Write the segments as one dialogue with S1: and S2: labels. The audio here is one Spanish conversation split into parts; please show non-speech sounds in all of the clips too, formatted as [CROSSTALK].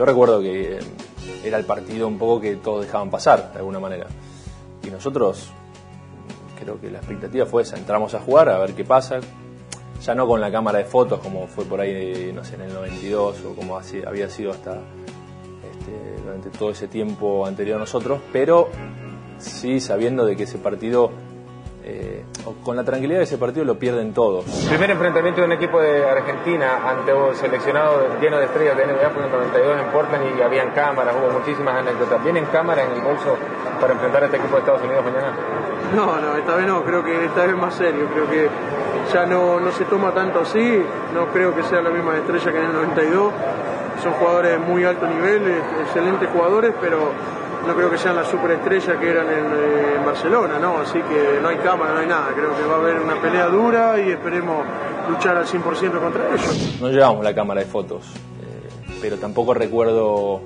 S1: Yo recuerdo que eh, era el partido un poco que todos dejaban pasar, de alguna manera. Y nosotros, creo que la expectativa fue esa, entramos a jugar, a ver qué pasa. Ya no con la cámara de fotos como fue por ahí, no sé, en el 92 o como había sido hasta este, durante todo ese tiempo anterior a nosotros, pero sí sabiendo de que ese partido, eh, con la tranquilidad de ese partido lo pierden todos.
S2: Primer enfrentamiento de un equipo de Argentina ante un seleccionado lleno de estrellas de NBA fue en el 92 en Portland y habían cámaras, hubo muchísimas anécdotas. ¿Vienen cámaras en el bolso para enfrentar a este equipo de Estados Unidos mañana?
S3: No, no, esta vez no, creo que esta vez más serio, creo que ya no, no se toma tanto así, no creo que sean las mismas estrellas que en el 92, son jugadores de muy alto nivel, excelentes jugadores, pero no creo que sean las superestrellas que eran en, eh, en Barcelona, ¿no? Así que no hay cámara, no hay nada, creo que va a haber una pelea dura y esperemos luchar al 100% contra ellos.
S1: No llevamos la cámara de fotos, eh, pero tampoco recuerdo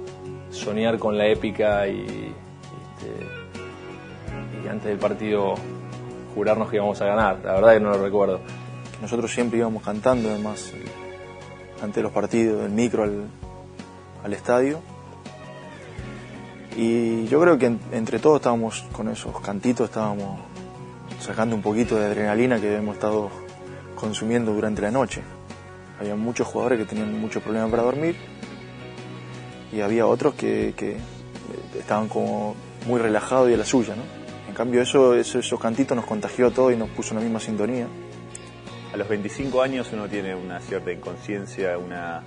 S1: soñar con la épica y, este, y antes del partido jurarnos que íbamos a ganar. La verdad que no lo recuerdo.
S4: Nosotros siempre íbamos cantando, además, eh, ante los partidos, del micro al, al estadio. Y yo creo que en- entre todos estábamos con esos cantitos, estábamos sacando un poquito de adrenalina que hemos estado consumiendo durante la noche. Había muchos jugadores que tenían muchos problemas para dormir y había otros que, estaban como muy relajados y a la suya, ¿no? En cambio eso, eso- esos cantitos nos contagió a todos y nos puso en la misma sintonía.
S5: A los 25 años uno tiene una cierta inconsciencia, una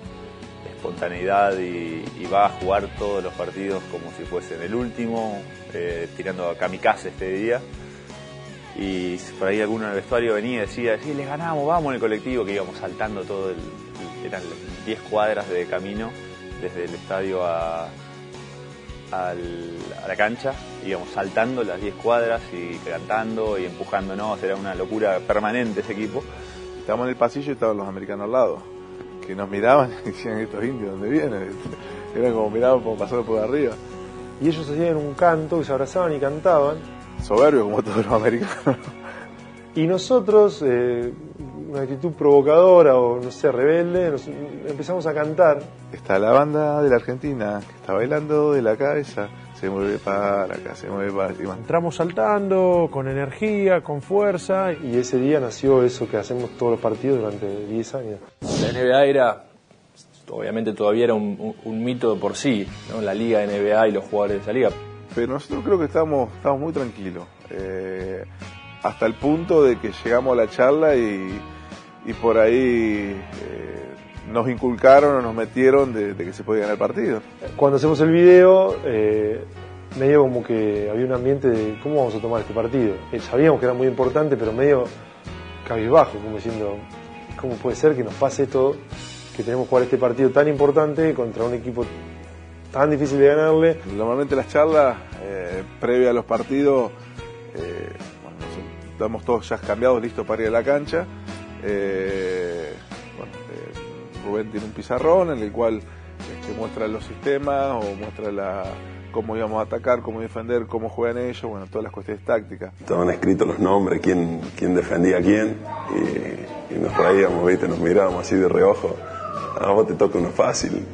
S5: espontaneidad y, va a jugar todos los partidos como si fuesen el último, eh, tirando a kamikaze este día. Y por ahí alguno en el vestuario venía y decía, sí, les ganamos, vamos en el colectivo, que íbamos saltando todo el, eran 10 cuadras de camino desde el estadio a, a la cancha, íbamos saltando las 10 cuadras y cantando y empujándonos, era una locura permanente ese equipo.
S6: Estábamos en el pasillo y estaban los americanos al lado, que nos miraban y decían, estos indios, ¿dónde vienen? [LAUGHS] Eran como miraban como pasando por arriba.
S7: Y ellos hacían un canto y se abrazaban y cantaban.
S6: Soberbios como todos los americanos.
S7: Y nosotros, eh, una actitud provocadora o no sé, rebelde, nos- empezamos a cantar.
S6: Está la banda de la Argentina que está bailando de la cabeza, se mueve para acá, se mueve para encima.
S7: Entramos saltando, con energía, con fuerza. Y ese día nació eso que hacemos todos los partidos durante 10 años.
S1: La NBA era, obviamente todavía era un, un- un mito de por sí, ¿no? la liga NBA y los jugadores de esa liga.
S6: Pero nosotros creo que estamos, estamos muy tranquilos. eh, hasta el punto de que llegamos a la charla y, y por ahí eh, nos inculcaron o nos metieron de, de que se podía ganar el partido.
S7: Cuando hacemos el video, eh, medio como que había un ambiente de cómo vamos a tomar este partido. Eh, sabíamos que era muy importante, pero medio cabizbajo, como diciendo, ¿cómo puede ser que nos pase esto, que tenemos que jugar este partido tan importante contra un equipo tan difícil de ganarle?
S6: Normalmente las charlas eh, previas a los partidos, eh, bueno, nos- estamos todos ya cambiados, listos para ir a la cancha. Eh, Rubén tiene un pizarrón en el cual este, muestra los sistemas o muestra la, cómo íbamos a atacar, cómo defender, cómo juegan ellos, bueno, todas las cuestiones tácticas.
S8: Estaban escritos los nombres, quién, quién defendía a quién, y, y nos reíamos, ¿viste? nos mirábamos así de reojo. A vos te toca uno fácil,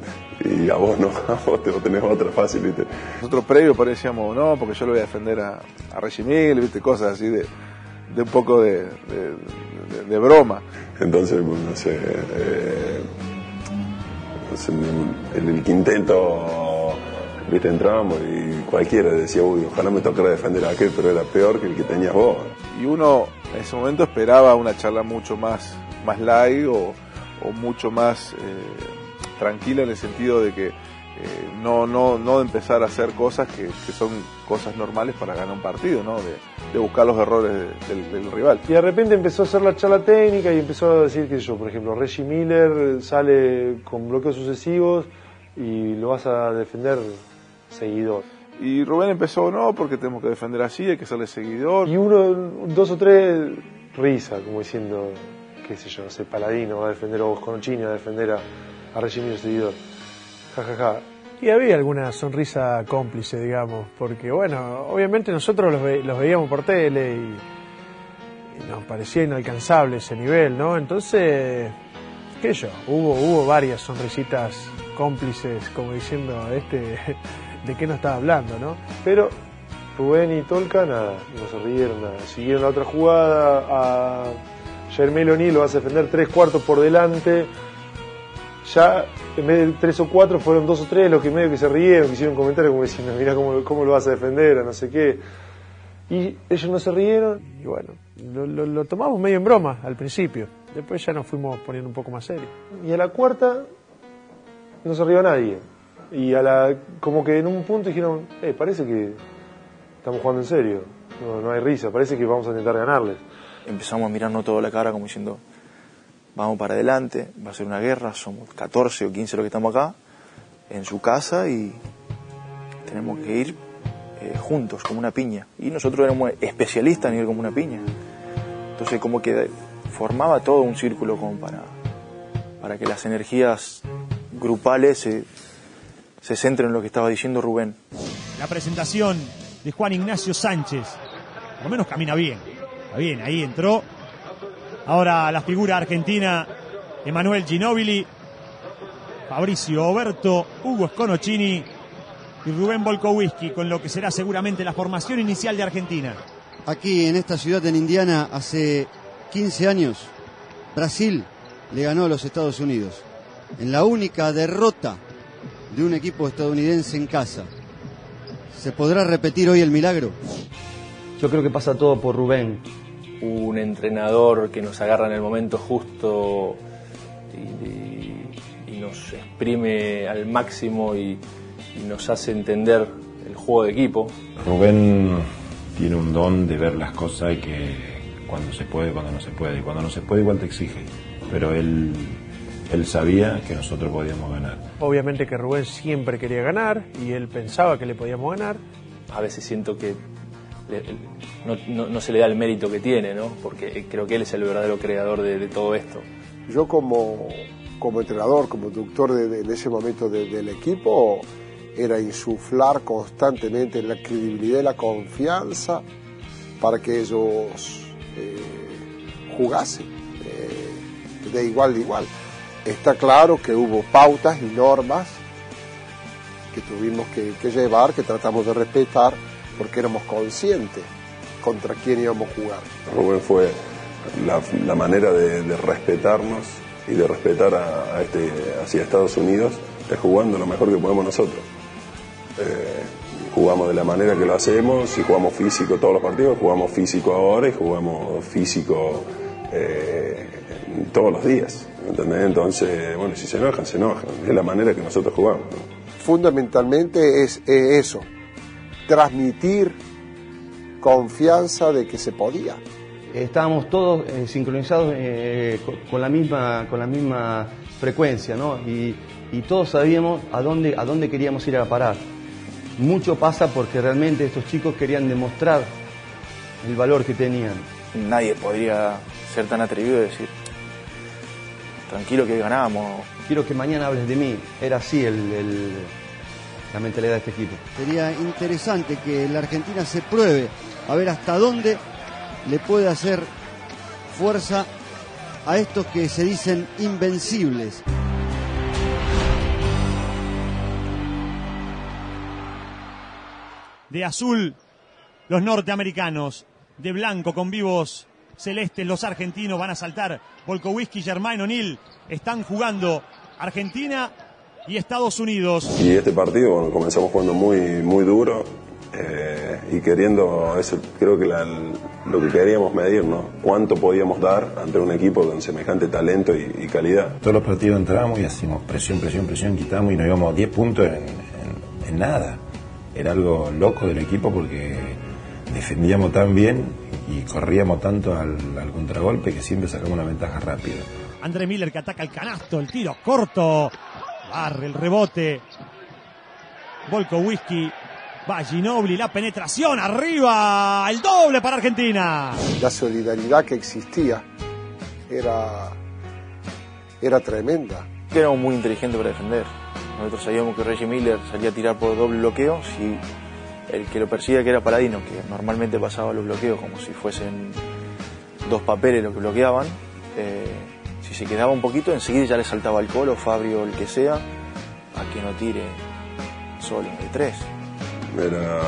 S8: y a vos no, [LAUGHS] a vos te vos tenés otra fácil, ¿viste?
S6: Nosotros previo parecíamos, no, porque yo lo voy a defender a, a Reggie Miguel, ¿viste? cosas así de, de un poco de, de- de- de broma.
S8: Entonces, pues, no sé, eh, en el, quinteto, viste, entrábamos y cualquiera decía, uy, ojalá me tocara defender a aquel, pero era peor que el que tenías vos.
S6: Y uno en ese momento esperaba una charla mucho más, más light o, o mucho más eh, tranquila en el sentido de que eh, no, no, no de empezar a hacer cosas que, que son cosas normales para ganar un partido, ¿no? de, de buscar los errores de- del, del rival.
S7: Y de repente empezó a hacer la charla técnica y empezó a decir que yo, por ejemplo, Reggie Miller sale con bloqueos sucesivos y lo vas a defender seguidor.
S6: Y Rubén empezó, no, porque tenemos que defender así, hay que serle seguidor.
S7: Y uno, dos o tres, risa, como diciendo, qué sé yo, no sé, Paladino va a defender a Bosconocini, va a defender a, a Regimiro Seguidor.
S9: Y había alguna sonrisa cómplice, digamos, porque bueno, obviamente nosotros los, ve- los veíamos por tele y, nos parecía inalcanzable ese nivel, ¿no? Entonces, qué sé yo, hubo, hubo varias sonrisitas cómplices, como diciendo, este, [LAUGHS] ¿de qué nos estaba hablando, no?
S7: Pero Rubén y Tolca, nada, no se rieron, nada. Siguieron la otra jugada, a Germel O'Neill lo a defender tres cuartos por delante. Ya, en vez de tres o cuatro, fueron dos o tres los que medio que se rieron, que hicieron comentarios como diciendo, mira cómo, cómo lo vas a defender, o no sé qué. Y ellos no se rieron,
S9: Y bueno, lo, lo- tomamos medio en broma al principio, después ya nos fuimos poniendo un poco más serios.
S7: y a la cuarta no se rió nadie. Y a la, como que en un punto dijeron, eh, parece que estamos jugando en serio, no, no hay risa, parece que vamos a intentar ganarles.
S4: Empezamos a mirarnos toda la cara como diciendo, vamos para adelante, va a ser una guerra, somos 14 o 15 los que estamos acá, en su casa y tenemos que ir eh, juntos, como una piña. Y nosotros éramos especialistas en ir como una piña. Entonces como que formaba todo un círculo como para, para que las energías grupales se, se centren en lo que estaba diciendo Rubén.
S10: La presentación de Juan Ignacio Sánchez. Por lo menos camina bien. Está bien, ahí entró. Ahora la figura argentina, Emanuel Ginóbili, Fabricio Oberto, Hugo Sconocini y Rubén Volkowski, con lo que será seguramente la formación inicial de Argentina.
S11: Aquí en esta ciudad en Indiana hace 15 años, Brasil le ganó a los Estados Unidos. En la única derrota de un equipo estadounidense en casa. ¿Se podrá repetir hoy el milagro?
S12: Yo creo que pasa todo por Rubén.
S1: Un entrenador que nos agarra en el momento justo y, y- y nos exprime al máximo y, y nos hace entender el juego de equipo.
S13: Rubén tiene un don de ver las cosas y que cuando se puede, cuando no se puede. Y cuando no se puede, igual te exige. Pero él, él sabía que nosotros podíamos ganar.
S9: Obviamente que Rubén siempre quería ganar y él pensaba que le podíamos ganar.
S1: A veces siento que no, se le da el mérito que tiene, ¿no? porque creo que él es el verdadero creador de, todo esto.
S14: Yo como, como entrenador, como conductor de, en ese momento de- del equipo, era insuflar constantemente la credibilidad y la confianza para que ellos eh, jugasen eh, de igual de igual. Está claro que hubo pautas y normas que tuvimos que, que llevar, que tratamos de respetar, porque éramos conscientes contra quién íbamos a jugar.
S8: Rubén fue la, la manera de, de respetarnos y de respetar a, a este, hacia Estados Unidos, es jugando lo mejor que podemos nosotros. Eh, jugamos de la manera que lo hacemos, y jugamos físico todos los partidos, jugamos físico ahora y jugamos físico eh, todos los días. ¿entendés? Entonces, bueno, si se enojan, se enojan. Es la manera que nosotros jugamos. ¿no?
S14: Fundamentalmente es, es eso, transmitir confianza de que se podía.
S12: Estábamos todos eh, sincronizados eh, co- con, la misma, con la misma frecuencia, ¿no? Y, y todos sabíamos a dónde, a dónde queríamos ir a parar. Mucho pasa porque realmente estos chicos querían demostrar el valor que tenían.
S4: Nadie podría ser tan atrevido de decir, tranquilo que ganamos.
S12: Quiero que mañana hables de mí. Era así el- el- la mentalidad de este equipo.
S11: Sería interesante que la Argentina se pruebe a ver hasta dónde le puede hacer fuerza a estos que se dicen invencibles.
S10: De azul, los norteamericanos. De blanco, con vivos celestes, los argentinos van a saltar. Volkowski, Germain O'Neill están jugando Argentina y Estados Unidos.
S8: Y este partido, bueno, comenzamos jugando muy, muy duro eh, y queriendo, eso creo que la- lo que queríamos medir, ¿no? Cuánto podíamos dar ante un equipo con semejante talento y, y calidad.
S13: Todos los partidos entramos y hacíamos presión, presión, presión, quitamos y nos íbamos a 10 puntos en, en- en nada. Era algo loco del equipo porque defendíamos tan bien y corríamos tanto al, al contragolpe que siempre sacamos una ventaja rápida.
S10: André Miller que ataca el canasto, el tiro corto. Barre el rebote. Volkowski Va Ginobili, la penetración arriba, el doble para Argentina.
S14: La solidaridad que existía era, era tremenda.
S4: Éramos muy inteligentes para defender. Nosotros sabíamos que Reggie Miller salía a tirar por doble bloqueo si el que lo persigue que era Paladino, que normalmente pasaba los bloqueos como si fuesen dos papeles lo que bloqueaban. Eh, si se quedaba un poquito, enseguida ya le saltaba el colo, Fabio el que sea, a que no tire solo de tres.
S8: Era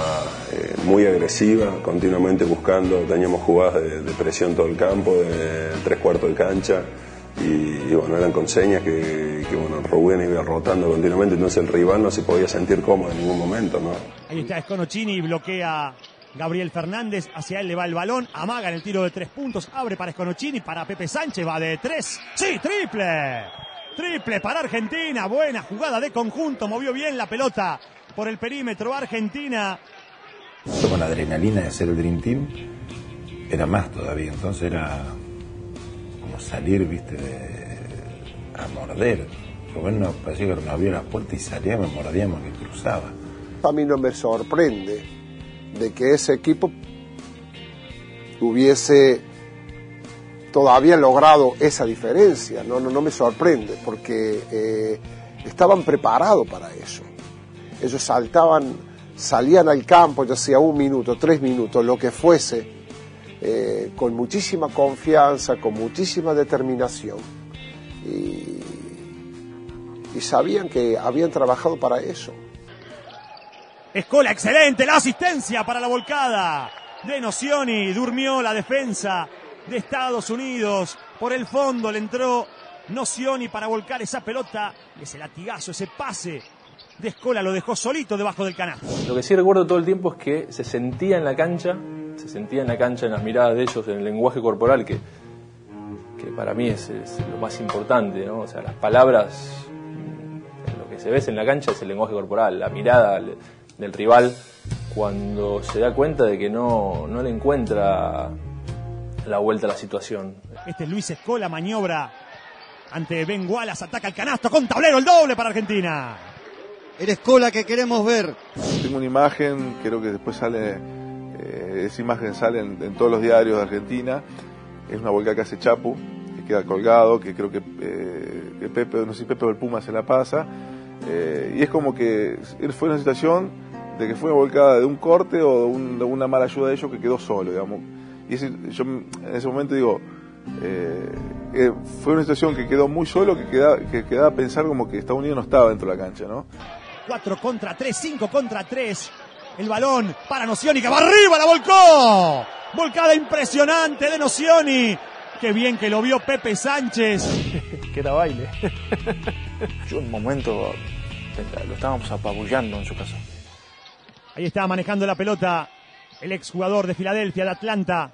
S8: eh, muy agresiva, continuamente buscando, teníamos jugadas de, de presión todo el campo, de tres cuartos de cancha, y, y bueno, eran con señas que, que, bueno, Rubén iba rotando continuamente, entonces el rival no se podía sentir cómodo en ningún momento, ¿no?
S10: Ahí está Sconocini, bloquea Gabriel Fernández, hacia él le va el balón, amaga en el tiro de tres puntos, abre para Sconocini, para Pepe Sánchez, va de tres, sí, triple, triple para Argentina, buena jugada de conjunto, movió bien la pelota por el perímetro Argentina.
S13: Con la adrenalina de hacer el Dream Team, era más todavía, entonces era como salir, viste, de, a morder. Rubén no parecía que nos abrió la puerta y salíamos, mordíamos que cruzaba.
S14: A mí no me sorprende de que ese equipo hubiese todavía logrado esa diferencia. No, no, no me sorprende porque eh, estaban preparados para eso. Ellos saltaban, salían al campo, ya sea un minuto, tres minutos, lo que fuese, eh, con muchísima confianza, con muchísima determinación. Y, y sabían que habían trabajado para eso.
S10: Escola, excelente, la asistencia para la volcada de Nocioni. Durmió la defensa de Estados Unidos. Por el fondo le entró Nocioni para volcar esa pelota. Ese latigazo, ese pase de Escola lo dejó solito debajo del canasto.
S1: Lo que sí recuerdo todo el tiempo es que se sentía en la cancha, se sentía en la cancha, en las miradas de ellos, en el lenguaje corporal, que, que para mí es, es lo más importante, ¿no? O sea, las palabras, lo que se ve en la cancha es el lenguaje corporal, la mirada del rival cuando se da cuenta de que no, no le encuentra la vuelta a la situación.
S10: Este es Luis Escola, maniobra ante Ben Wallace, ataca el canasto con tablero, el doble para Argentina.
S11: El Escola que queremos ver.
S6: Tengo una imagen, creo que después sale, eh, esa imagen sale en, en, todos los diarios de Argentina. Es una volcada que hace Chapu, que queda colgado, que creo que, eh, que Pepe, no sé si Pepe o el Puma se la pasa. Eh, y es como que fue una situación de que fue una volcada de un corte o de, un, de una mala ayuda de ellos que quedó solo, digamos. Y ese, yo en ese momento digo, eh, fue una situación que quedó muy solo, que quedaba, que quedaba a pensar como que Estados Unidos no estaba dentro de la cancha, ¿no?
S10: 4 contra 3, 5 contra 3. El balón para Nocioni que va arriba, la volcó. Volcada impresionante de Nocioni. Qué bien que lo vio Pepe Sánchez. [LAUGHS]
S7: que era baile.
S4: Yo en un momento lo estábamos apabullando en su casa.
S10: Ahí está manejando la pelota el exjugador de Filadelfia, de Atlanta.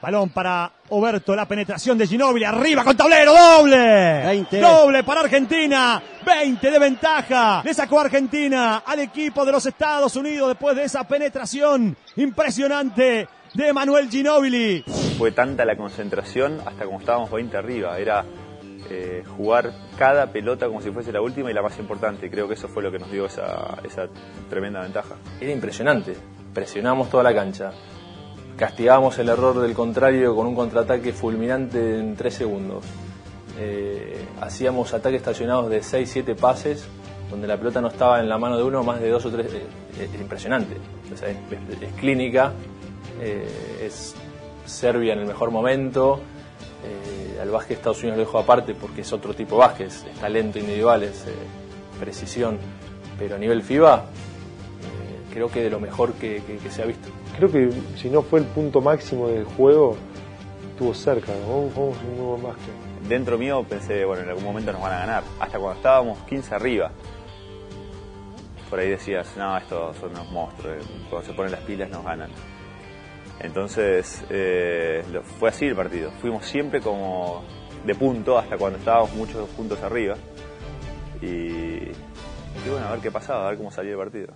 S10: Balón para Oberto, la penetración de Ginóbili, arriba con tablero, doble.
S11: 20.
S10: Doble para Argentina, 20 de ventaja. Le sacó Argentina al equipo de los Estados Unidos después de esa penetración impresionante de Manuel Ginóbili.
S5: Fue tanta la concentración hasta como estábamos 20 arriba, era eh, jugar cada pelota como si fuese la última y la más importante. Creo que eso fue lo que nos dio esa, tremenda ventaja.
S1: Era impresionante, presionamos toda la cancha castigamos el error del contrario con un contraataque fulminante en 3 segundos. Eh, hacíamos ataques estacionados de 6-7 pases, donde la pelota no estaba en la mano de uno, más de dos o tres. Eh, es impresionante. Es, clínica, eh, es Serbia en el mejor momento. Al básquet Estados Unidos lo dejo aparte porque es otro tipo de básquet, es talento individual, es precisión. Pero a nivel FIBA, creo que de lo mejor que, que, que, se ha visto.
S7: Creo que si no fue el punto máximo del juego, estuvo cerca, ¿no? Fue un nuevo más que...
S5: Dentro mío pensé, bueno, en algún momento nos van a ganar. Hasta cuando estábamos 15 arriba. Por ahí decías, no, estos son unos monstruos, cuando se ponen las pilas nos ganan. Entonces, eh, fue así el partido. Fuimos siempre como de punto hasta cuando estábamos muchos puntos arriba. Y, y bueno, a ver qué pasaba, a ver cómo salía el partido.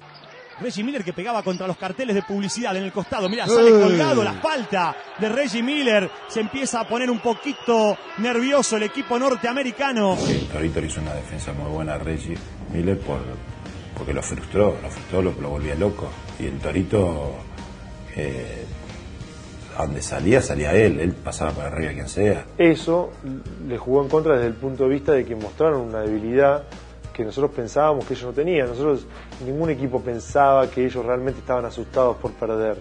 S10: Reggie Miller que pegaba contra los carteles de publicidad en el costado. Mira, sale colgado la falta de Reggie Miller. Se empieza a poner un poquito nervioso el equipo norteamericano.
S13: Sí, Torito hizo una defensa muy buena a Reggie Miller por, porque lo frustró, lo frustró, lo, lo volvía loco. Y el Torito, eh, a donde salía, salía él, él pasaba por arriba quien sea.
S7: Eso le jugó en contra desde el punto de vista de que mostraron una debilidad que nosotros pensábamos que ellos no tenían. Nosotros, ningún equipo pensaba que ellos realmente estaban asustados por perder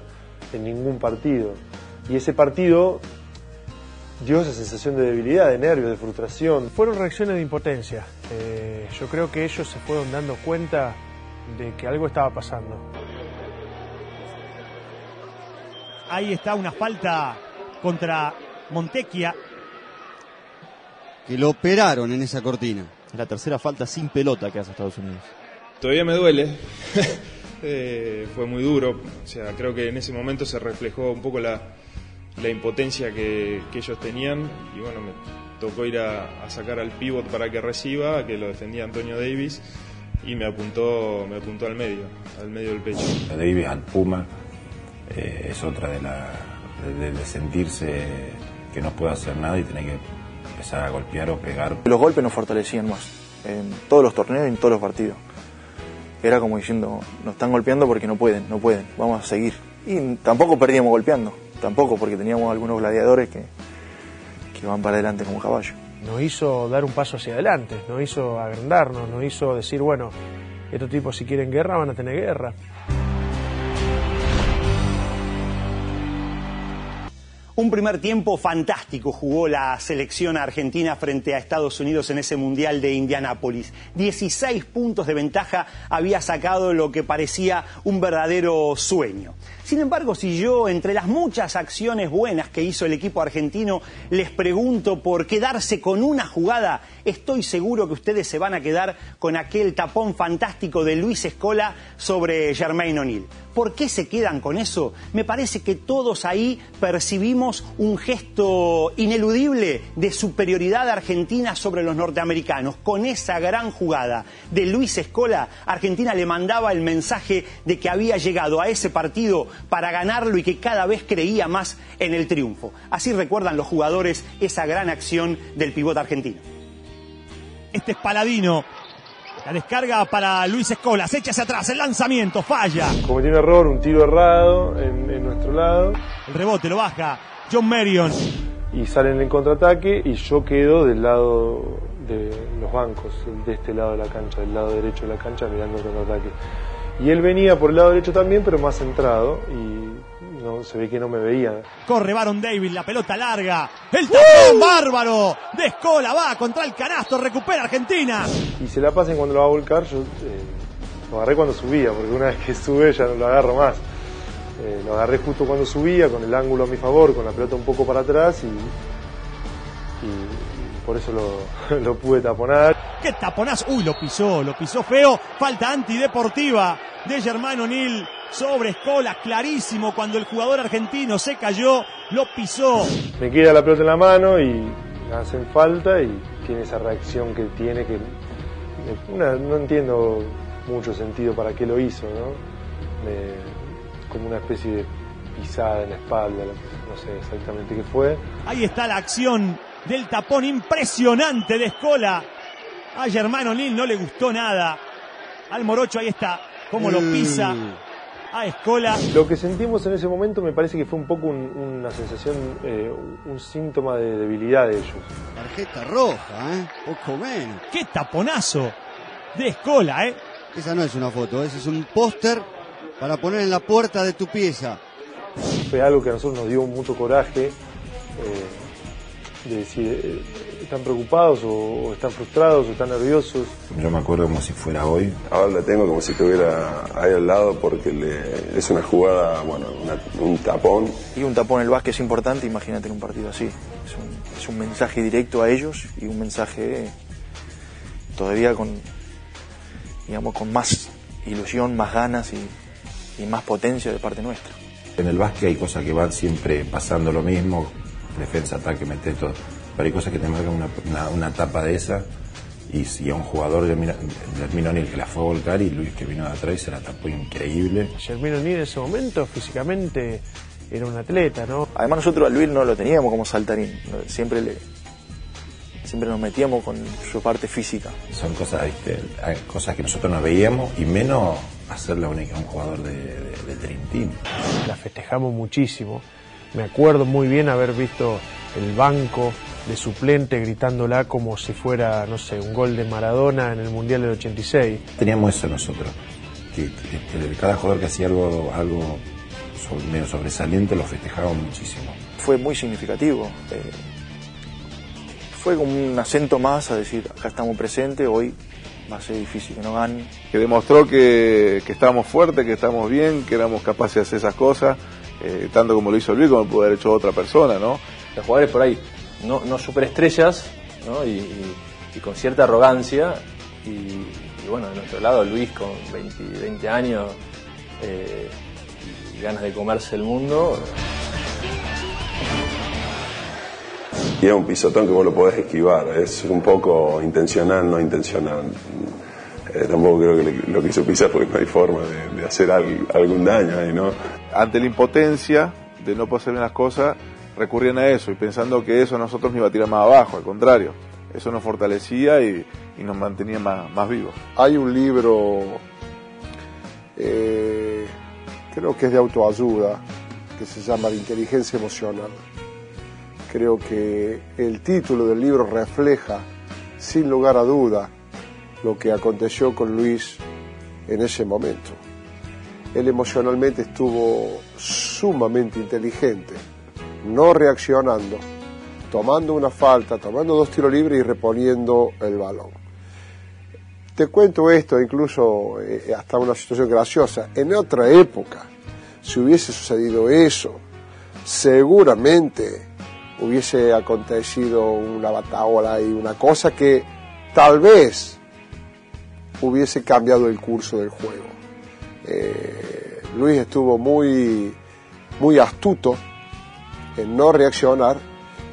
S7: en ningún partido. Y ese partido dio esa sensación de debilidad, de nervios, de frustración.
S9: Fueron reacciones de impotencia. Eh, yo creo que ellos se fueron dando cuenta de que algo estaba pasando.
S10: Ahí está una falta contra Montequia.
S11: Que lo operaron en esa cortina.
S15: La tercera falta sin pelota que hace Estados Unidos.
S16: Todavía me duele. [LAUGHS] Eh, fue muy duro. O sea, creo que en ese momento se reflejó un poco la, la impotencia que, que ellos tenían. Y bueno, me tocó ir a, a sacar al pivot para que reciba, que lo defendía Antonio Davis. Y me apuntó, me apuntó al medio, al medio del pecho.
S13: A Davis, al Puma, eh, es otra de, la, de, de sentirse que no puede hacer nada y tener que empezar a golpear o pegar.
S4: Los golpes nos fortalecían más, en todos los torneos y en todos los partidos. Era como diciendo, nos están golpeando porque no pueden, no pueden, vamos a seguir. Y tampoco perdíamos golpeando, tampoco, porque teníamos algunos gladiadores que, que van para adelante como caballo.
S9: Nos hizo dar un paso hacia adelante, nos hizo agrandarnos, nos hizo decir, bueno, estos tipos si quieren guerra van a tener guerra.
S17: Un primer tiempo fantástico jugó la selección argentina frente a Estados Unidos en ese Mundial de Indianápolis. 16 puntos de ventaja había sacado lo que parecía un verdadero sueño. Sin embargo, si yo, entre las muchas acciones buenas que hizo el equipo argentino, les pregunto por quedarse con una jugada, estoy seguro que ustedes se van a quedar con aquel tapón fantástico de Luis Escola sobre Germain O'Neill. ¿Por qué se quedan con eso? Me parece que todos ahí percibimos un gesto ineludible de superioridad argentina sobre los norteamericanos. Con esa gran jugada de Luis Escola, Argentina le mandaba el mensaje de que había llegado a ese partido para ganarlo y que cada vez creía más en el triunfo. Así recuerdan los jugadores esa gran acción del pivote argentino.
S10: Este es Paladino. La descarga para Luis Escola. Se echa hacia atrás. El lanzamiento falla.
S7: Cometió un error, un tiro errado en, en nuestro lado.
S10: El rebote lo baja John Marion.
S7: Y salen en contraataque y yo quedo del lado de los bancos, de este lado de la cancha, del lado derecho de la cancha, mirando el contraataque. Y él venía por el lado derecho también, pero más centrado y no, se ve que no me veía.
S10: Corre Baron Davis, la pelota larga. El tapón bárbaro de Escola va contra el canasto, recupera Argentina.
S7: Y se la pasen cuando lo va a volcar, yo eh, lo agarré cuando subía, porque una [LAUGHS] vez que sube ya no lo agarro más. Eh, lo agarré justo cuando subía, con el ángulo a mi favor, con la pelota un poco para atrás y, y- y por eso lo, [LAUGHS] lo pude taponar.
S10: ¡Qué taponazo! Uy, lo pisó, lo pisó feo. Falta antideportiva de Germán O'Neill sobre Escola. Clarísimo cuando el jugador argentino se cayó, lo pisó.
S7: Me queda la pelota en la mano y hacen falta y tiene esa reacción que tiene que una- no entiendo mucho sentido para qué lo hizo, ¿no? Me- como una especie de pisada en la espalda, no sé exactamente qué fue.
S10: Ahí está la acción del tapón impresionante de Escola. A Germán O'Neill no le gustó nada. Al Morocho ahí está, cómo lo pisa. A Escola.
S7: Lo que sentimos en ese momento me parece que fue un poco un- una sensación, eh, un síntoma de debilidad de ellos.
S11: Tarjeta roja, ¿eh? Poco menos.
S10: ¡Qué taponazo de Escola, eh!
S11: Esa no es una foto, ese es un póster para poner en la puerta de tu pieza.
S7: Fue algo que a nosotros nos dio mucho coraje eh, de decir, eh, ¿están preocupados o, o están frustrados o están nerviosos?
S13: Yo me acuerdo como si fuera hoy.
S8: Ahora la tengo como si estuviera ahí al lado porque le- es una jugada, bueno, una- un tapón.
S4: Y un tapón en el básquet es importante, imagínate en un partido así. Es un, es un mensaje directo a ellos y un mensaje todavía con, digamos, con más ilusión, más ganas y, y más potencia de parte nuestra.
S13: En el básquet hay cosas que van siempre pasando lo mismo, defensa, ataque, mete todo. Pero hay cosas que te marcan una, una, una etapa de esa y si a un jugador de O'Neill que la fue a volcar y Luis que vino de atrás y se la tapó increíble.
S9: Germán O'Neill en ese momento físicamente era un atleta, ¿no?
S4: Además nosotros a Luis no lo teníamos como saltarín, siempre le, siempre nos metíamos con su parte física.
S13: Son cosas, ¿viste? Cosas que nosotros no veíamos y menos hacerla única un jugador de, de, del Dream Team.
S9: La festejamos muchísimo. Me acuerdo muy bien haber visto el banco de suplente gritándola como si fuera, no sé, un gol de Maradona en el Mundial del 86.
S13: Teníamos eso nosotros, que, que- que cada jugador que hacía algo, algo sobre- medio sobresaliente lo festejábamos muchísimo.
S4: Fue muy significativo. eh, fue como un acento más a decir, acá estamos presentes, hoy va a ser difícil que no ganen.
S6: que demostró que, que estábamos fuertes, que estamos bien, que éramos capaces de hacer esas cosas, eh, tanto como lo hizo Luis, como lo pudo haber hecho otra persona, ¿no?
S1: Los jugadores por ahí, no, no superestrellas, ¿no? Y, y- y con cierta arrogancia. Y, y bueno, de nuestro lado, Luis con 20, 20 años eh, y ganas de comerse el mundo.
S8: Y es un pisotón que vos lo podés esquivar, es un poco intencional, no intencional. Eh, tampoco creo que le- lo quiso pisar porque no hay forma de, de hacer al- algún daño ahí, ¿no?
S6: Ante la impotencia de no poder hacer bien las cosas, recurrían a eso y pensando que eso a nosotros nos iba a tirar más abajo, al contrario, eso nos fortalecía y, nos mantenía más, más vivos.
S14: Hay un libro, eh, creo que es de autoayuda, que se llama La inteligencia emocional. Creo que el título del libro refleja, sin lugar a duda, lo que aconteció con Luis en ese momento. Él emocionalmente estuvo sumamente inteligente, no reaccionando, tomando una falta, tomando dos tiros libres y reponiendo el balón. Te cuento esto, incluso eh, hasta una situación graciosa. En otra época, si hubiese sucedido eso, seguramente hubiese acontecido una bataola y una cosa que tal vez hubiese cambiado el curso del juego. Eh, Luis estuvo muy, muy astuto en no reaccionar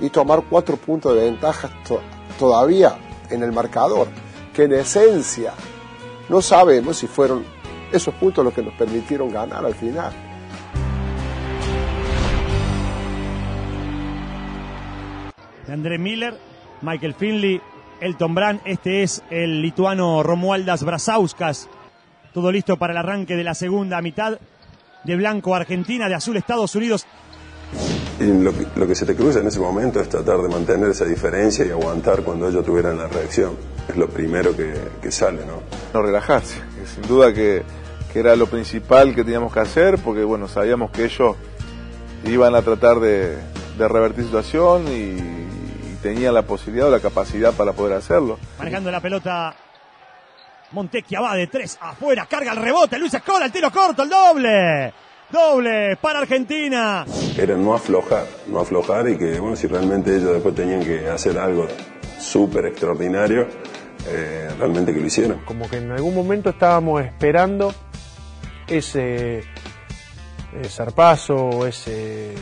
S14: y tomar cuatro puntos de ventaja to- todavía en el marcador, que en esencia no sabemos si fueron esos puntos los que nos permitieron ganar al final.
S10: André Miller, Michael Finley, Elton Brand. Este es el lituano Romualdas Brazauskas. Todo listo para el arranque de la segunda mitad. De blanco Argentina, de azul Estados Unidos.
S8: Y lo que, lo que se te cruza en ese momento es tratar de mantener esa diferencia y aguantar cuando ellos tuvieran la reacción. Es lo primero que, que sale, ¿no?
S6: No relajarse, que sin duda que, que era lo principal que teníamos que hacer, porque bueno, sabíamos que ellos iban a tratar de, de revertir situación y, y tenían la posibilidad o la capacidad para poder hacerlo.
S10: Manejando la pelota. Montecchia va de tres afuera, carga el rebote, Luis Escola, el tiro corto, el doble. Doble para Argentina.
S8: Era no aflojar, no aflojar y que, bueno, si realmente ellos después tenían que hacer algo súper extraordinario, eh, realmente que lo hicieran.
S9: Como que en algún momento estábamos esperando ese eh, zarpazo, ese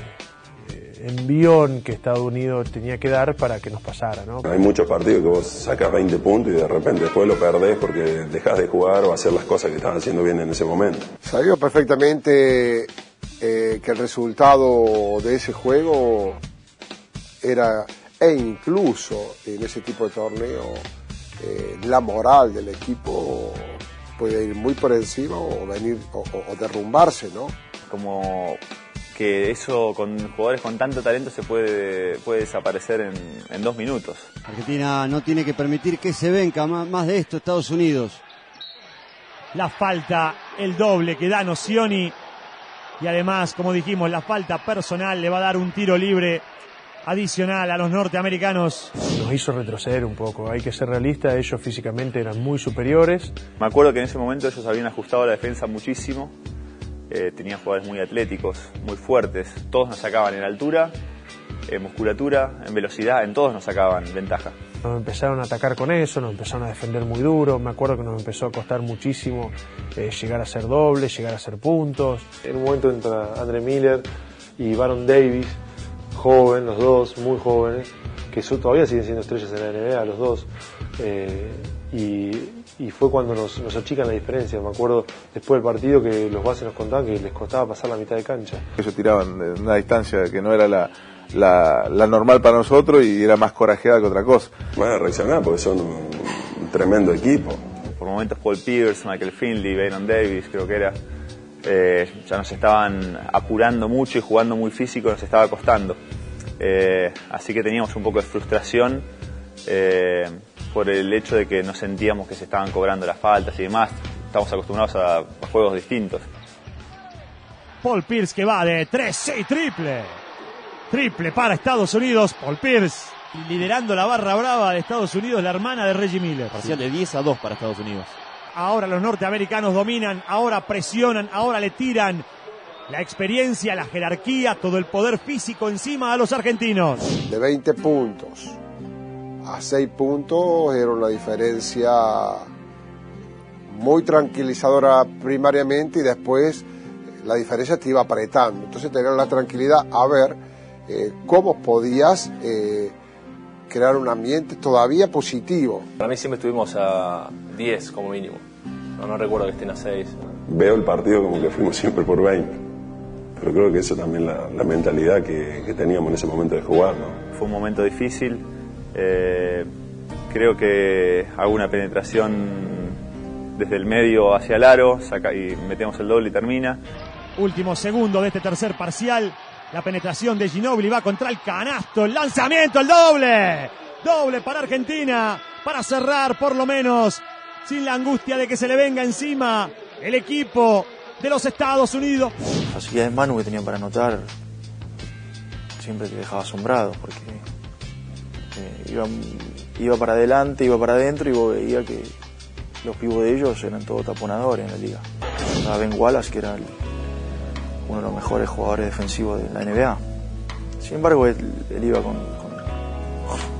S9: envión que Estados Unidos tenía que dar para que nos pasara, ¿no?
S8: Hay muchos partidos que vos sacas 20 puntos y de repente después lo perdés porque dejas de jugar o hacer las cosas que estabas haciendo bien en ese momento.
S14: Sabía perfectamente eh, que el resultado de ese juego era, e incluso en ese tipo de torneo, eh, la moral del equipo puede ir muy por encima o venir o- o derrumbarse, ¿no?
S5: Como que eso con jugadores con tanto talento se puede, puede desaparecer en, en dos minutos.
S11: Argentina no tiene que permitir que se venga más, más de esto Estados Unidos.
S10: La falta, el doble que da Nocioni. Y además, como dijimos, la falta personal le va a dar un tiro libre adicional a los norteamericanos.
S9: Nos hizo retroceder un poco, hay que ser realistas, ellos físicamente eran muy superiores.
S5: Me acuerdo que en ese momento ellos habían ajustado la defensa muchísimo. Eh, tenían jugadores muy atléticos, muy fuertes. Todos nos sacaban en altura, en musculatura, en velocidad, en todos nos sacaban ventaja.
S9: Nos empezaron a atacar con eso, nos empezaron a defender muy duro. Me acuerdo que nos empezó a costar muchísimo eh, llegar a ser doble, llegar a ser puntos. En un momento entra Andre Miller y Baron Davis, joven, los dos, muy jóvenes, que todavía siguen siendo estrellas en la NBA, los dos. Eh, y, y fue cuando nos, nos achican la diferencia. Me acuerdo después del partido que los bases nos contaban que les costaba pasar la mitad de cancha.
S6: Ellos tiraban de una distancia que no era la, la, la normal para nosotros y era más corajeada que otra cosa.
S8: A reaccionar porque son un, un tremendo equipo.
S5: Por momentos Paul Pierce, Michael Finley, Bayron Davis, creo que era. eh, ya nos estaban apurando mucho y jugando muy físico, nos estaba costando. Eh, así que teníamos un poco de frustración eh, por el hecho de que no sentíamos que se estaban cobrando las faltas y demás. Estamos acostumbrados a, a juegos distintos.
S10: Paul Pierce que va de 3, sí, triple. Triple para Estados Unidos. Paul Pierce liderando la barra brava de Estados Unidos, la hermana de Reggie Miller.
S15: Parcial de 10 a 2 para Estados Unidos.
S10: Ahora los norteamericanos dominan, ahora presionan, ahora le tiran la experiencia, la jerarquía, todo el poder físico encima a los argentinos.
S14: De 20 puntos a 6 puntos era una diferencia muy tranquilizadora primariamente y después la diferencia te iba apretando. Entonces tener la tranquilidad a ver eh, cómo podías eh, crear un ambiente todavía positivo.
S1: Para mí siempre estuvimos a 10 como mínimo. No, no recuerdo que estén a 6.
S8: Veo el partido como que fuimos siempre por 20. Pero creo que eso también la, la mentalidad que, que teníamos en ese momento de jugar, ¿no?
S5: Fue un momento difícil. Eh, creo que hago una penetración desde el medio hacia el aro saca, y metemos el doble y termina.
S10: Último segundo de este tercer parcial. La penetración de Ginobili va contra el canasto. El lanzamiento, el doble. Doble para Argentina. Para cerrar por lo menos. Sin la angustia de que se le venga encima el equipo de los Estados Unidos.
S4: La facilidad de Manu que tenían para anotar siempre te dejaba asombrado porque eh, iba, iba para adelante, iba para adentro y vos veías que los pibos de ellos eran todos taponadores en la liga. Estaba Ben Wallace, que era uno de los mejores jugadores defensivos de la NBA. Sin embargo, él, iba con,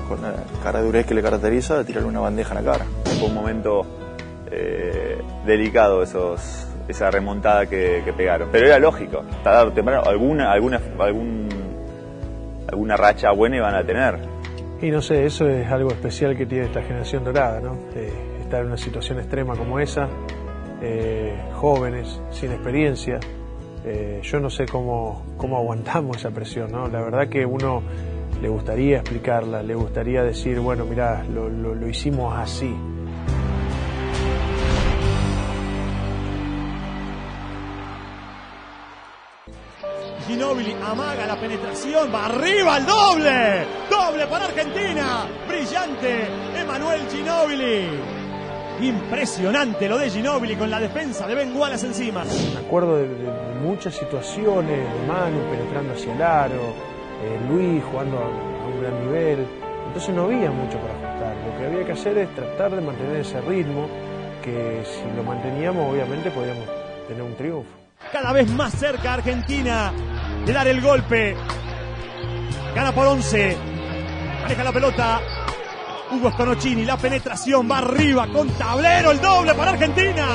S4: con, la cara de durez que le caracteriza de tirarle una bandeja en la cara.
S5: Fue un momento eh, delicado esos, esa remontada que, que pegaron. Pero era lógico, tarde o temprano alguna, alguna, algún, alguna racha buena iban a tener.
S9: Y no sé, eso es algo especial que tiene esta generación dorada, ¿no? Estar en una situación extrema como esa, eh, jóvenes, sin experiencia. Eh, yo no sé cómo, cómo aguantamos esa presión, ¿no? La verdad que uno le gustaría explicarla, le gustaría decir, bueno, mira, lo, lo- lo hicimos así.
S10: Ginobili amaga la penetración, va arriba el doble, doble para Argentina, brillante Emanuel Ginobili. Impresionante lo de Ginobili con la defensa de Ben Wallace encima.
S9: Me acuerdo de, de- de muchas situaciones, de Manu penetrando hacia el aro, eh, Luis jugando a, a un gran nivel. Entonces no había mucho para ajustar. Lo que había que hacer es tratar de mantener ese ritmo, que si lo manteníamos obviamente podíamos tener un triunfo.
S10: Cada vez más cerca Argentina de dar el golpe. Gana por 11. Maneja la pelota. Hugo Sconocini, la penetración va arriba con tablero, el doble para Argentina.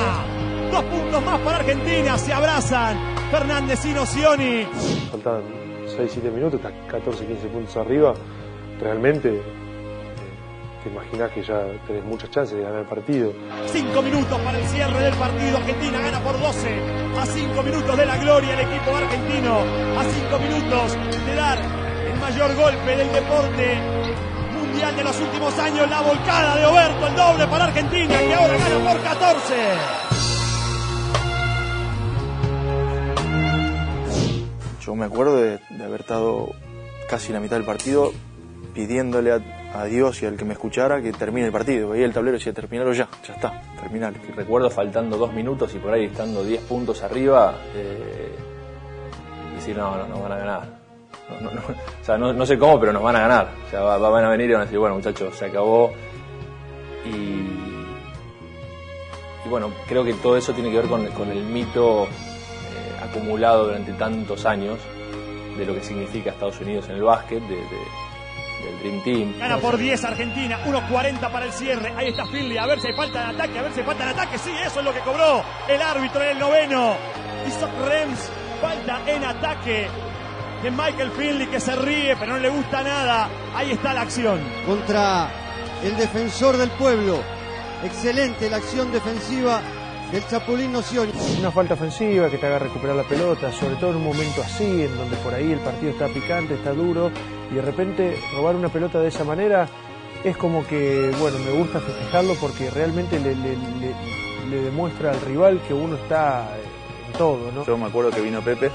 S10: Dos puntos más para Argentina, se abrazan Fernández y Nocioni.
S7: Faltaban 6-7 minutos, estás 14-15 puntos arriba. Realmente eh, te imaginas que ya tenés muchas chances de ganar el partido.
S10: Cinco minutos para el cierre del partido. Argentina gana por 12. A cinco minutos de la gloria el equipo argentino. A cinco minutos de dar mayor golpe del deporte mundial de los últimos años. La volcada de Oberto, el doble para Argentina, que ahora gana por 14.
S4: Yo me acuerdo de, de haber estado casi la mitad del partido pidiéndole a, a Dios y al que me escuchara que termine el partido. Veía el tablero y decía, terminalo ya, ya está, terminalo.
S1: Recuerdo faltando dos minutos y por ahí estando 10 puntos arriba, eh, decir, no, no, nos van a ganar. No, no. O sea, no, no sé cómo, pero nos van a ganar. O sea, va- va- van a venir y van a decir, bueno, muchachos, se acabó. Y, y bueno, creo que todo eso tiene que ver con, con el mito eh, acumulado durante tantos años de lo que significa Estados Unidos en el básquet, de- de- del Dream Team.
S10: Gana por 10 Argentina, 1.40 para el cierre. Ahí está Finley, a ver si falta de ataque, a ver si falta de ataque. Sí, eso es lo que cobró el árbitro en el noveno. Hizo Rems, falta en ataque de Michael Finley que se ríe, pero no le gusta nada. Ahí está la acción.
S11: contra el defensor del pueblo. Excelente la acción defensiva del Chapulín Nocioni.
S9: Una falta ofensiva que te haga recuperar la pelota, sobre todo en un momento así, en donde por ahí el partido está picante, está duro, y de repente robar una pelota de esa manera es como que, bueno, me gusta festejarlo porque realmente le, le- le- le demuestra al rival que uno está en todo, ¿no?
S5: Yo me acuerdo que vino Pepe,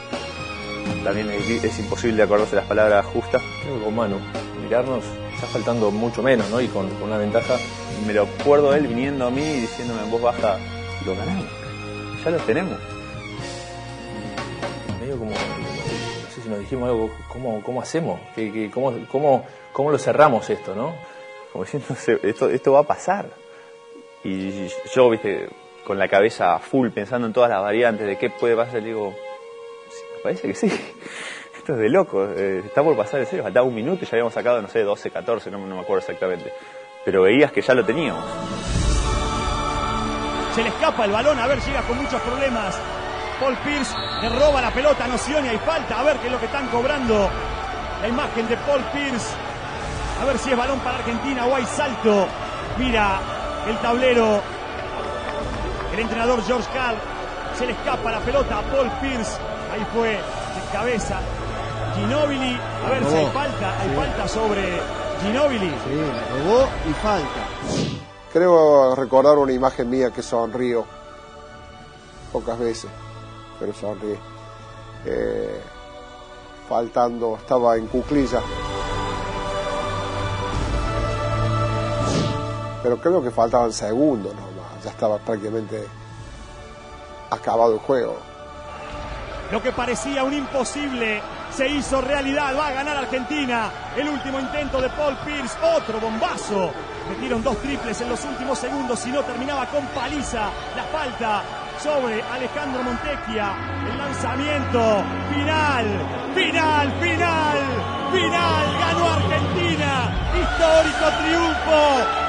S5: también es, es imposible acordarse las palabras justas.
S1: Creo que con mirarnos está faltando mucho menos, ¿no? Y con, una ventaja.
S5: Me lo acuerdo él viniendo a mí y diciéndome en voz baja, lo ganamos, ya lo tenemos.
S1: medio como, no sé si nos dijimos algo, ¿cómo, cómo hacemos? ¿Qué, cómo, cómo, ¿Cómo lo cerramos esto, no?
S5: Como diciendo, "Se- esto, esto va a pasar. Y yo, viste, con la cabeza full pensando en todas las variantes de qué puede pasar, digo, "Sí, me parece que sí. Esto es de loco, eh, está por pasar en serio, faltaba un minuto y ya habíamos sacado, no sé, 12, 14, no, no me acuerdo exactamente. Pero veías que ya lo teníamos.
S10: Se le escapa el balón, a ver, llega con muchos problemas. Paul Pierce le roba la pelota a Nocioni, hay falta, a ver qué es lo que están cobrando. La imagen de Paul Pierce. A ver si es balón para Argentina o hay salto. Mira el tablero. El entrenador George Carl. Se le escapa la pelota a Paul Pierce. Ahí fue de cabeza. Ginobili. A ver si hay falta. Hay
S11: Sí.
S10: falta sobre Ginobili.
S11: Sí, la robó y falta.
S14: Creo recordar una imagen mía que sonrío pocas veces, pero sonríe. Eh, faltando, estaba en cuclilla. Pero creo que faltaban segundos nomás, ya estaba prácticamente acabado el juego.
S10: Lo que parecía un imposible se hizo realidad. Va a ganar Argentina. El último intento de Paul Pierce. Otro bombazo. Metieron dos triples en los últimos segundos. Si no terminaba con paliza. La falta sobre Alejandro Montecchia. El lanzamiento. Final. Final. Final. Final. Ganó Argentina. Histórico triunfo.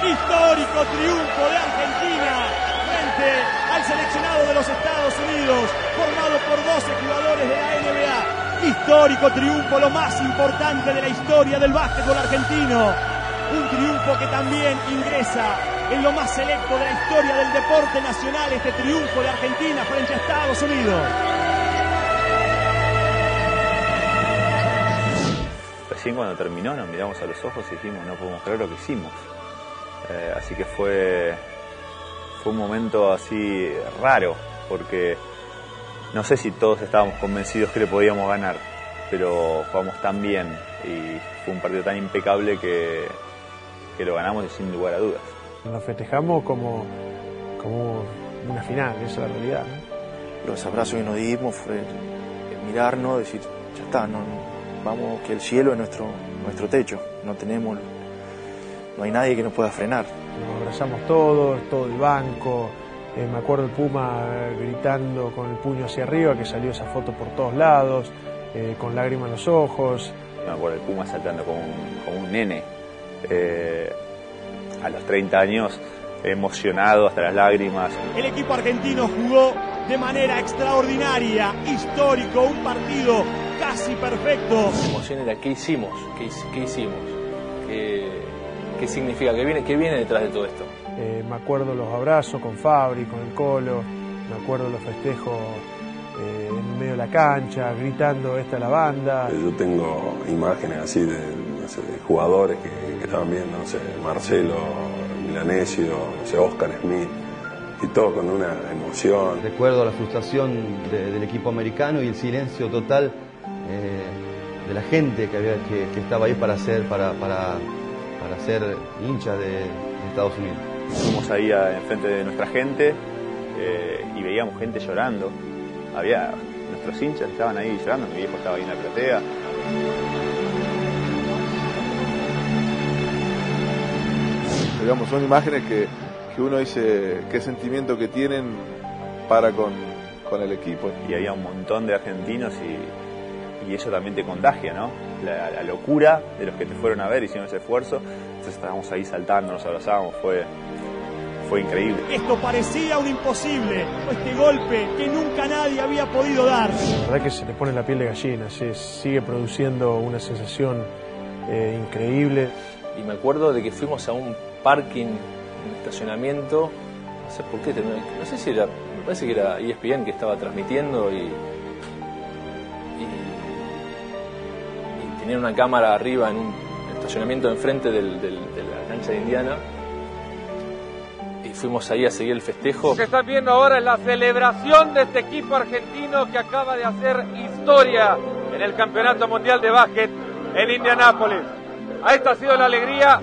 S10: Histórico triunfo de Argentina frente al seleccionado de los Estados Unidos, formado por 12 jugadores de la NBA. Histórico triunfo, lo más importante de la historia del básquetbol argentino. Un triunfo que también ingresa en lo más selecto de la historia del deporte nacional, este triunfo de Argentina frente a Estados Unidos.
S5: Recién cuando terminó nos miramos a los ojos y dijimos, no podemos creer lo que hicimos. Eh, así que fue, fue un momento así raro, porque no sé si todos estábamos convencidos que le podíamos ganar, pero jugamos tan bien y fue un partido tan impecable que, que lo ganamos y sin lugar a dudas.
S9: Nos festejamos como, como una final, esa es la realidad. ¿no?
S4: Los abrazos que nos dimos fue mirarnos, decir, ya está, no, vamos, que el cielo es nuestro, nuestro techo, no tenemos, no hay nadie que nos pueda frenar.
S9: Nos abrazamos todos, todo el banco. Eh, me acuerdo el Puma eh, gritando con el puño hacia arriba, que salió esa foto por todos lados, eh, con lágrimas en los ojos.
S5: Me acuerdo el Puma saltando como un, como un nene. Eh, a los 30 años, emocionado hasta las lágrimas.
S10: El equipo argentino jugó de manera extraordinaria, histórico, un partido casi perfecto.
S1: La emoción era qué hicimos, qué, qué hicimos, qué, qué significa, qué viene, qué viene detrás de todo esto.
S9: Eh, me acuerdo los abrazos con Fabri, con el Colo, me acuerdo los festejos eh, en medio de la cancha, gritando esta es la banda.
S8: Yo tengo imágenes así de, no sé, de jugadores que, que estaban viendo, no sé, Marcelo, Milanesio, no sé, Oscar Smith, y todo con una emoción.
S12: Recuerdo la frustración de- del equipo americano y el silencio total eh, de la gente que, había, que, que estaba ahí para para, para, para ser hincha de, de Estados Unidos.
S5: Fuimos ahí enfrente de nuestra gente eh, y veíamos gente llorando. Había nuestros hinchas estaban ahí llorando, mi viejo estaba ahí en la platea.
S6: Digamos, son imágenes que, que uno dice qué sentimiento que tienen para con, con el equipo.
S5: Y había un montón de argentinos y, y eso también te contagia, ¿no? La, la locura de los que te fueron a ver, hicieron ese esfuerzo. Entonces estábamos ahí saltando, nos abrazábamos, fue, fue increíble.
S10: Esto parecía un imposible, este golpe que nunca nadie había podido dar.
S9: La verdad que se le pone la piel de gallina, se sigue produciendo una sensación eh, increíble.
S1: Y me acuerdo de que fuimos a un parking, un estacionamiento, sé por qué, no sé si era, me parece que era ESPN que estaba transmitiendo y, tenían una cámara arriba en un estacionamiento enfrente del, del- de la cancha de Indiana y fuimos ahí a seguir el festejo.
S18: Lo que están viendo ahora es la celebración de este equipo argentino que acaba de hacer historia en el Campeonato Mundial de Básquet en Indianápolis. A esta ha sido la alegría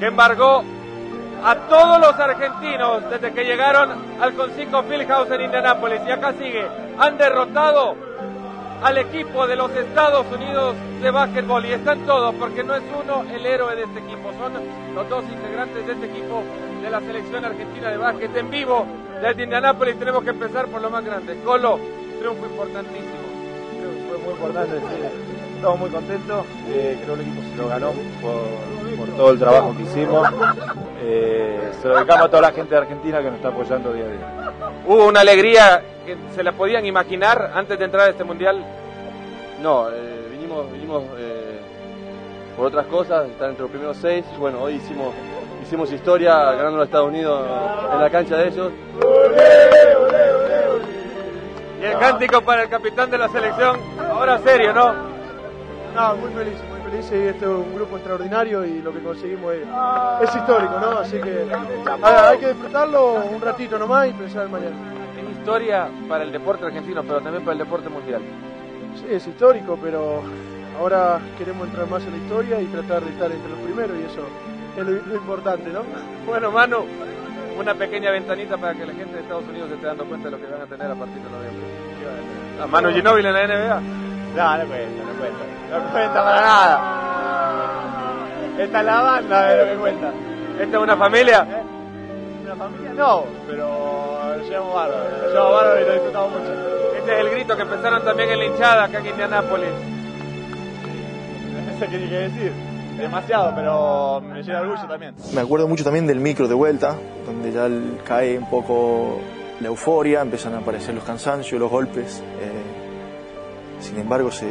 S18: que embargó a todos los argentinos desde que llegaron al Consico Fieldhouse en Indianápolis. Y acá sigue, han derrotado al equipo de los Estados Unidos de básquetbol y están todos porque no es uno el héroe de este equipo, son los dos integrantes de este equipo de la selección argentina de básquet en vivo desde Indianápolis. Tenemos que empezar por lo más grande. Colo, triunfo importantísimo.
S19: Fue muy importante, sí. Estamos muy contentos, eh, creo que el equipo se lo ganó por, por todo el trabajo que hicimos. Eh, se lo dedicamos a toda la gente de Argentina que nos está apoyando día a día.
S18: ¿Hubo una alegría que se la podían imaginar antes de entrar a este mundial?
S19: No, eh, vinimos, vinimos eh, por otras cosas, estar entre los primeros seis. Bueno, hoy hicimos, hicimos historia ganando a los Estados Unidos en la cancha de ellos.
S18: Y el cántico para el capitán de la selección, ahora serio, ¿no?
S9: No, muy feliz, muy feliz y este es un grupo extraordinario y lo que conseguimos es, es histórico, ¿no? Así que nada, hay que disfrutarlo un ratito nomás y pensar en mañana.
S18: Historia para el deporte argentino, pero también para el deporte mundial.
S9: Sí, es histórico, pero ahora queremos entrar más en la historia y tratar de estar entre los primeros y eso es lo, lo importante, ¿no?
S18: Bueno, Manu, una pequeña ventanita para que la gente de Estados Unidos se esté dando cuenta de lo que van a tener a partir de noviembre. ¿A Manu Ginóbili en la NBA?
S19: No, no cuenta, no cuenta. No cuenta para nada. Esta es la banda de lo que cuenta.
S18: ¿Esta es una familia?
S19: Una familia no, pero llevamos bárbaro. Lo llevamos bárbaro y lo disfrutamos mucho.
S18: Este es el grito que empezaron también en la hinchada acá en Indianápolis.
S19: No sé qué tiene que decir. Demasiado, pero me llena de orgullo también.
S4: Me acuerdo mucho también del micro de vuelta, donde ya el- cae un poco la euforia, empiezan a aparecer los cansancios, los golpes. eh, sin embargo, se,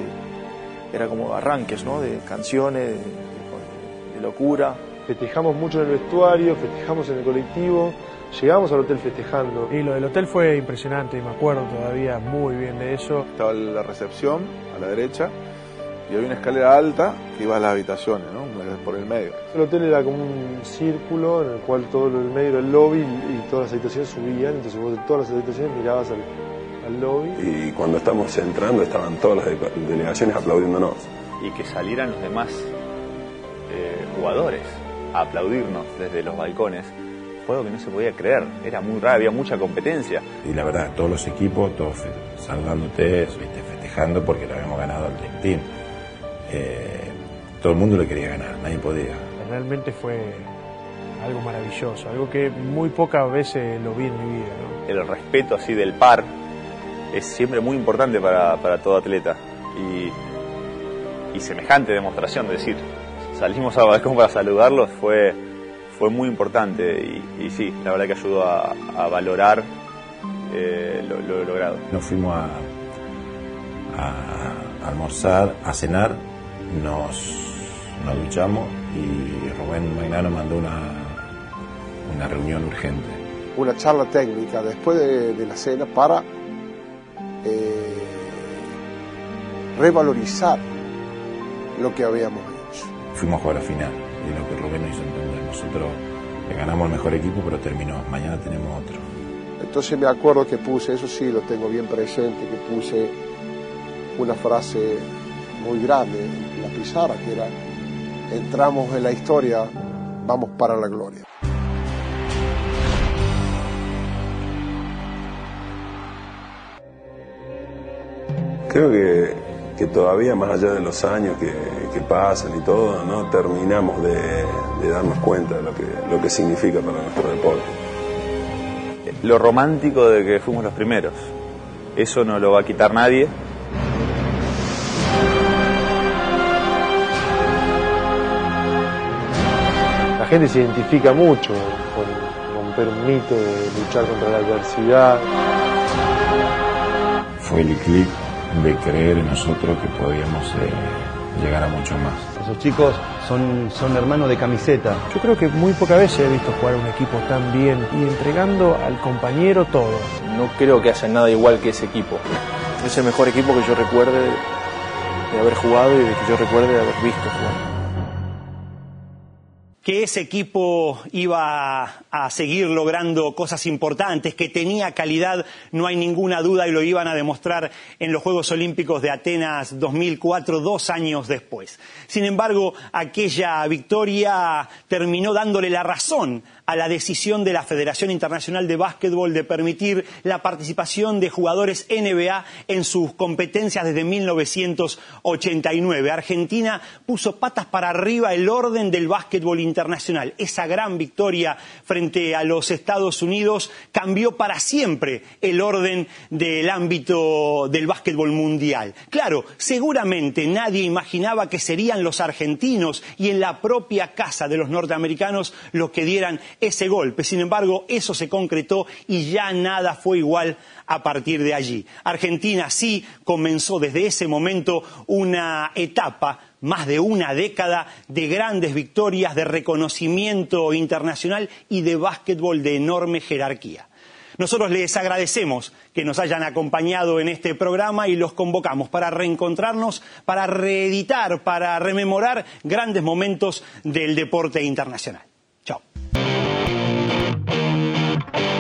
S4: era como arranques ¿no? de canciones, de, de- de locura.
S7: Festejamos mucho en el vestuario, festejamos en el colectivo, llegamos al hotel festejando.
S9: Y lo del hotel fue impresionante, y me acuerdo todavía muy bien de eso.
S6: Estaba la recepción a la derecha y había una escalera alta que iba a las habitaciones, ¿no? Por el medio.
S7: El hotel era como un círculo en el cual todo del medio era el lobby y todas las habitaciones subían, entonces vos de todas las habitaciones mirabas al, al lobby.
S8: Y cuando estamos entrando estaban todas las de- delegaciones aplaudiéndonos.
S5: y que salieran los demás eh, jugadores a aplaudirnos desde los balcones fue algo que no se podía creer. Era muy raro, había mucha competencia.
S13: Y la verdad, todos los equipos, todos saludándote, ¿viste? festejando porque le habíamos ganado al Dream Team. Eh, todo el mundo le quería ganar, nadie podía.
S9: Realmente fue algo maravilloso, algo que muy pocas veces lo vi en mi vida, ¿no?
S5: El respeto así del par es siempre muy importante para, para todo atleta. Y, y semejante demostración, de decir, salimos al balcón para saludarlos fue, fue muy importante y, y sí, la verdad que ayudó a, a valorar eh, lo, lo logrado.
S13: Nos fuimos a, a almorzar, a cenar, nos, nos duchamos y Rubén Magnano mandó una, una reunión urgente.
S14: Una charla técnica después de, de la cena para eh, revalorizar lo que habíamos hecho.
S13: Fuimos a jugar la final y lo que Rubén nos hizo entender. Nosotros le ganamos al mejor equipo, pero terminó. Mañana tenemos otro.
S14: Entonces me acuerdo que puse, eso sí lo tengo bien presente, que puse una frase muy grande en la pizarra, que era, entramos en la historia, vamos para la gloria.
S8: Creo que, que todavía más allá de los años que, que pasan y todo, no terminamos de, de darnos cuenta de lo que, lo que significa para nuestro deporte.
S5: Lo romántico de que fuimos los primeros, eso no lo va a quitar nadie.
S7: La gente se identifica mucho con romper un mito, de luchar contra la adversidad.
S13: Fue el clic de creer en nosotros que podíamos eh, llegar a mucho más.
S12: Esos chicos son, son hermanos de camiseta.
S9: Yo creo que muy pocas veces he visto jugar a un equipo tan bien y entregando al compañero todo.
S1: No creo que hacen nada igual que ese equipo.
S4: Es el mejor equipo que yo recuerde de haber jugado y de que yo recuerde de haber visto jugar
S17: que ese equipo iba a seguir logrando cosas importantes, que tenía calidad, no hay ninguna duda y lo iban a demostrar en los Juegos Olímpicos de Atenas 2004, dos años después. Sin embargo, aquella victoria terminó dándole la razón a la decisión de la Federación Internacional de Básquetbol de permitir la participación de jugadores NBA en sus competencias desde 1989. Argentina puso patas para arriba el orden del básquetbol internacional. Esa gran victoria frente a los Estados Unidos cambió para siempre el orden del ámbito del básquetbol mundial. Claro, seguramente nadie imaginaba que serían los argentinos y en la propia casa de los norteamericanos los que dieran ese golpe. Sin embargo, eso se concretó y ya nada fue igual a partir de allí. Argentina sí comenzó desde ese momento una etapa más de una década de grandes victorias, de reconocimiento internacional y de básquetbol de enorme jerarquía. Nosotros les agradecemos que nos hayan acompañado en este programa y los convocamos para reencontrarnos, para reeditar, para rememorar grandes momentos del deporte internacional. soon.